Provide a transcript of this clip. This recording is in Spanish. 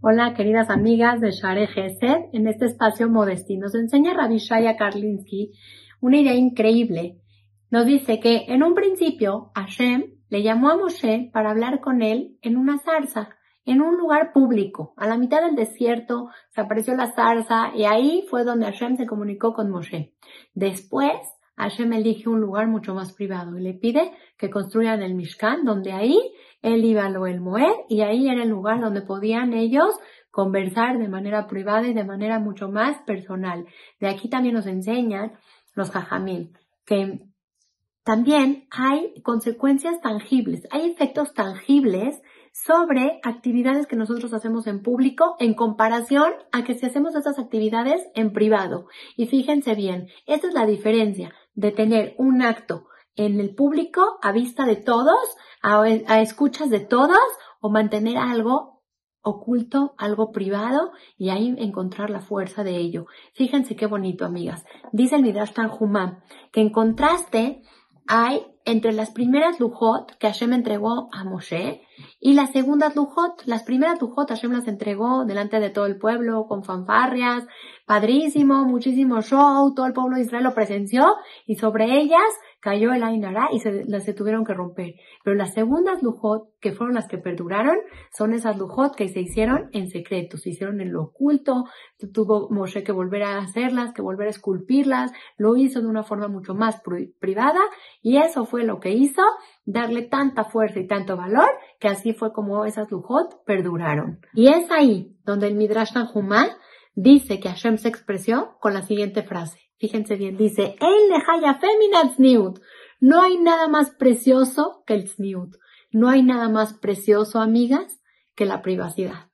Hola, queridas amigas de Share Gesed. En este espacio Modestí nos enseña Rabbi Shaya Karlinsky una idea increíble. Nos dice que en un principio Hashem le llamó a Moshe para hablar con él en una zarza, en un lugar público. A la mitad del desierto se apareció la zarza y ahí fue donde Hashem se comunicó con Moshe. Después Hashem elige un lugar mucho más privado y le pide que construyan el Mishkan, donde ahí él iba a lo el Moed y ahí era el lugar donde podían ellos conversar de manera privada y de manera mucho más personal. De aquí también nos enseñan los jajamil que también hay consecuencias tangibles, hay efectos tangibles sobre actividades que nosotros hacemos en público en comparación a que si hacemos esas actividades en privado. Y fíjense bien, esta es la diferencia de tener un acto en el público a vista de todos, a, escuchas de todos, o mantener algo oculto, algo privado, y ahí encontrar la fuerza de ello. Fíjense qué bonito, amigas. Dice el Midrash Tanjumá que en contraste hay entre las primeras lujot que Hashem entregó a Moshe y las segundas lujot. Las primeras lujot Hashem las entregó delante de todo el pueblo con fanfarrias, padrísimo, muchísimo show, todo el pueblo de Israel lo presenció y sobre ellas cayó el Ainara y se, se tuvieron que romper. Pero las segundas lujot, que fueron las que perduraron, son esas lujot que se hicieron en secreto, se hicieron en lo oculto, tuvo Moshe que volver a hacerlas, que volver a esculpirlas, lo hizo de una forma mucho más privada y eso fue lo que hizo darle tanta fuerza y tanto valor que así fue como esas lujot perduraron. Y es ahí donde el Midrash Tanjumá dice que Hashem se expresó con la siguiente frase. Fíjense bien, dice, No hay nada más precioso que el tzniut. No hay nada más precioso, amigas, que la privacidad.